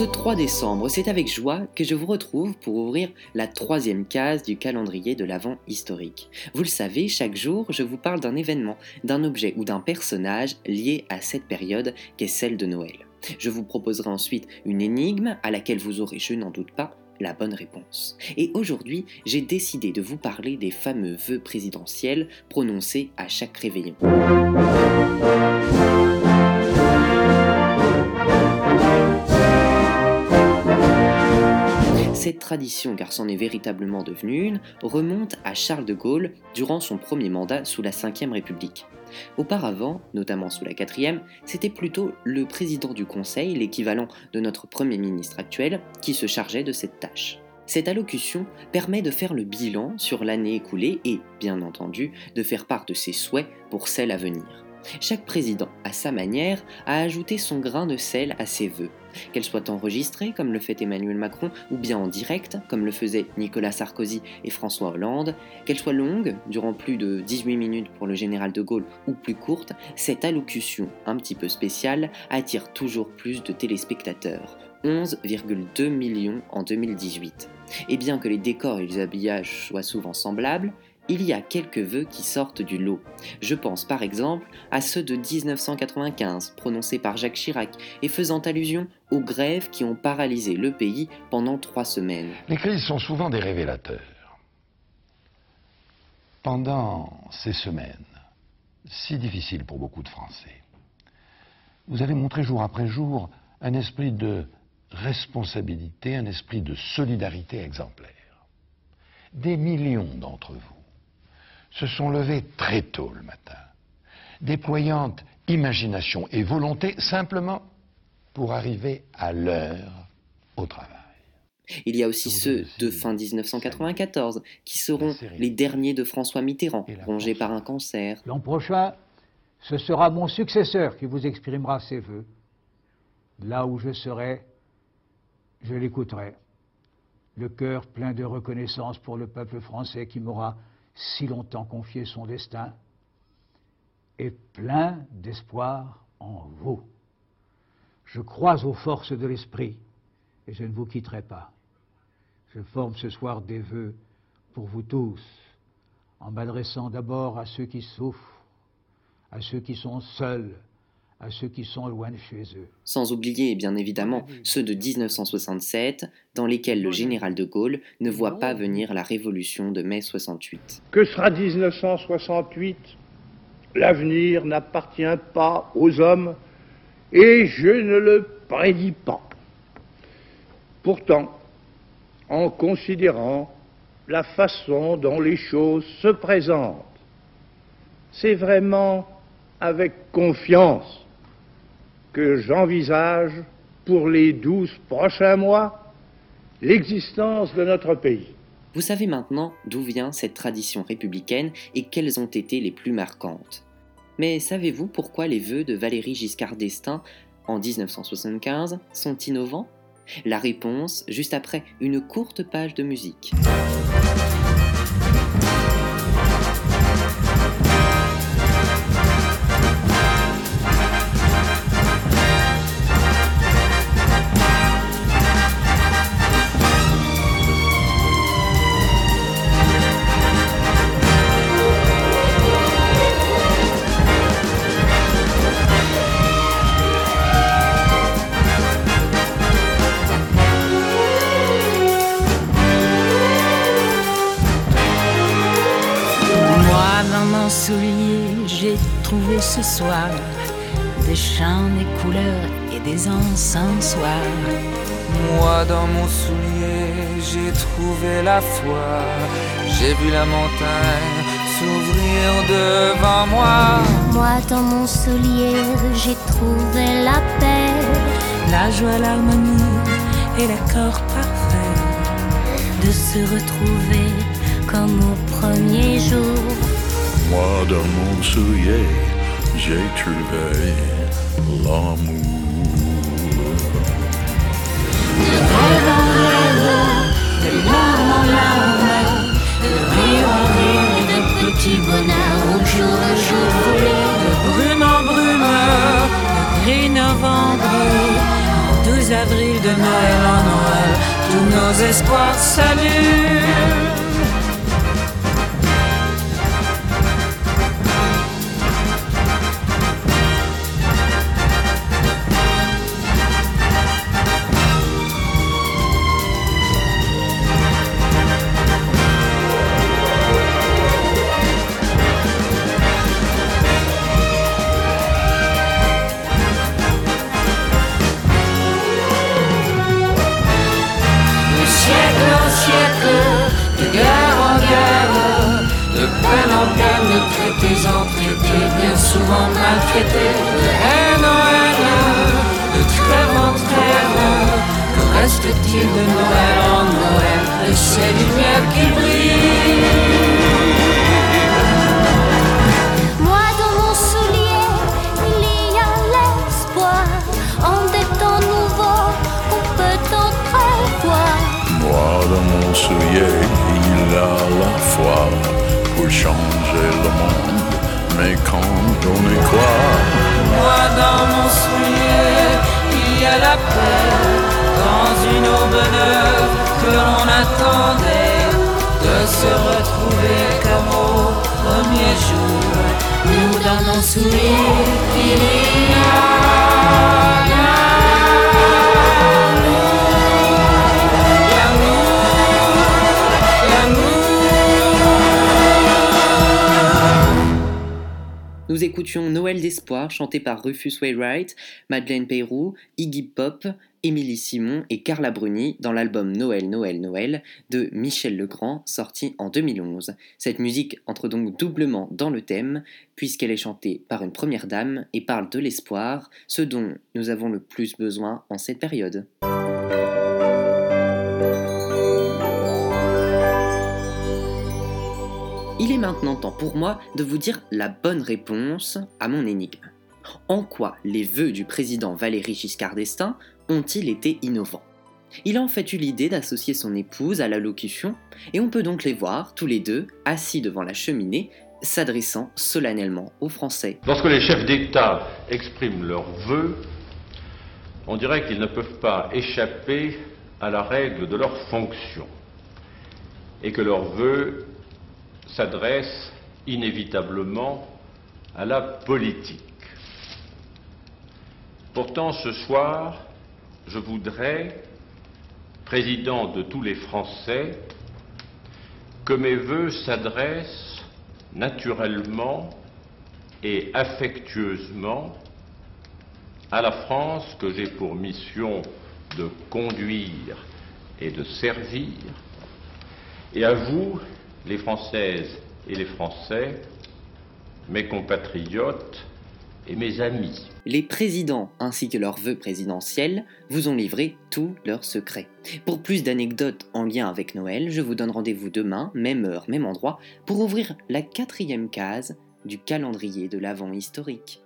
ce 3 décembre, c'est avec joie que je vous retrouve pour ouvrir la troisième case du calendrier de l'Avent historique. Vous le savez, chaque jour, je vous parle d'un événement, d'un objet ou d'un personnage lié à cette période qu'est celle de Noël. Je vous proposerai ensuite une énigme à laquelle vous aurez, je n'en doute pas, la bonne réponse. Et aujourd'hui, j'ai décidé de vous parler des fameux vœux présidentiels prononcés à chaque réveillon. Cette tradition, car c'en est véritablement devenue une, remonte à Charles de Gaulle durant son premier mandat sous la Ve République. Auparavant, notamment sous la quatrième, c'était plutôt le président du Conseil, l'équivalent de notre Premier ministre actuel, qui se chargeait de cette tâche. Cette allocution permet de faire le bilan sur l'année écoulée et, bien entendu, de faire part de ses souhaits pour celle à venir. Chaque président, à sa manière, a ajouté son grain de sel à ses vœux. Qu'elle soit enregistrée, comme le fait Emmanuel Macron, ou bien en direct, comme le faisaient Nicolas Sarkozy et François Hollande, qu'elle soit longue, durant plus de 18 minutes pour le général de Gaulle, ou plus courte, cette allocution un petit peu spéciale attire toujours plus de téléspectateurs. 11,2 millions en 2018. Et bien que les décors et les habillages soient souvent semblables, il y a quelques vœux qui sortent du lot. Je pense par exemple à ceux de 1995, prononcés par Jacques Chirac et faisant allusion aux grèves qui ont paralysé le pays pendant trois semaines. Les crises sont souvent des révélateurs. Pendant ces semaines, si difficiles pour beaucoup de Français, vous avez montré jour après jour un esprit de responsabilité, un esprit de solidarité exemplaire. Des millions d'entre vous se sont levés très tôt le matin, déployant imagination et volonté simplement pour arriver à l'heure au travail. Il y a aussi ceux de fin 1994 qui seront les derniers de François Mitterrand, rongés par un cancer. L'an prochain, ce sera mon successeur qui vous exprimera ses voeux. Là où je serai, je l'écouterai. Le cœur plein de reconnaissance pour le peuple français qui m'aura si longtemps confié son destin, est plein d'espoir en vous. Je crois aux forces de l'esprit et je ne vous quitterai pas. Je forme ce soir des vœux pour vous tous, en m'adressant d'abord à ceux qui souffrent, à ceux qui sont seuls, à ceux qui sont loin de chez eux. Sans oublier bien évidemment ceux de 1967, dans lesquels le général de Gaulle ne voit pas venir la révolution de mai 68. Que sera 1968 L'avenir n'appartient pas aux hommes et je ne le prédis pas. Pourtant, en considérant la façon dont les choses se présentent, c'est vraiment avec confiance que j'envisage pour les douze prochains mois l'existence de notre pays. Vous savez maintenant d'où vient cette tradition républicaine et quelles ont été les plus marquantes. Mais savez-vous pourquoi les vœux de Valéry Giscard d'Estaing en 1975 sont innovants? La réponse juste après une courte page de musique. J'ai trouvé ce soir des chants, des couleurs et des encensoirs. Moi dans mon soulier, j'ai trouvé la foi. J'ai vu la montagne s'ouvrir devant moi. Moi dans mon soulier, j'ai trouvé la paix. La joie, l'harmonie et l'accord parfait. De se retrouver comme au premier jour moi dans mon soulier, j'ai trouvé l'amour. De rêve en rêve, de larmes en larmes, de rire en rire, de petits bonheurs au jour le jour de brume en brume, de gris novembre, 12 avril de Noël en Noël, tous nos espoirs s'allument. En de traités en traités, bien souvent maltraités, de haine en haine, de trêve en trêve. Que reste-t-il de Noël en Noël, de ces lumières qui brillent Moi dans mon soulier, il y a l'espoir. En des temps nouveaux, on peut entrevoir. Moi dans mon soulier, il a la foi pour changer le monde. Mais quand on y croit, Moi dans mon soulier, il y a la paix dans une aube neuve que l'on attendait de se retrouver comme au premier jour. Nous dans nos souliers, il y a Nous écoutions Noël d'espoir chanté par Rufus Wainwright, Madeleine Peyrou, Iggy Pop, Émilie Simon et Carla Bruni dans l'album Noël, Noël, Noël de Michel Legrand sorti en 2011. Cette musique entre donc doublement dans le thème puisqu'elle est chantée par une première dame et parle de l'espoir, ce dont nous avons le plus besoin en cette période. Maintenant temps pour moi de vous dire la bonne réponse à mon énigme. En quoi les vœux du président Valéry Giscard d'Estaing ont-ils été innovants? Il a en fait eu l'idée d'associer son épouse à l'allocution, et on peut donc les voir tous les deux assis devant la cheminée, s'adressant solennellement aux Français. Lorsque les chefs d'État expriment leurs vœux, on dirait qu'ils ne peuvent pas échapper à la règle de leur fonction et que leurs vœux s'adressent inévitablement à la politique. Pourtant, ce soir, je voudrais, président de tous les Français, que mes vœux s'adressent naturellement et affectueusement à la France que j'ai pour mission de conduire et de servir, et à vous, les Françaises et les Français, mes compatriotes et mes amis. Les présidents ainsi que leurs vœux présidentiels vous ont livré tous leurs secrets. Pour plus d'anecdotes en lien avec Noël, je vous donne rendez-vous demain, même heure, même endroit, pour ouvrir la quatrième case du calendrier de l'Avent historique.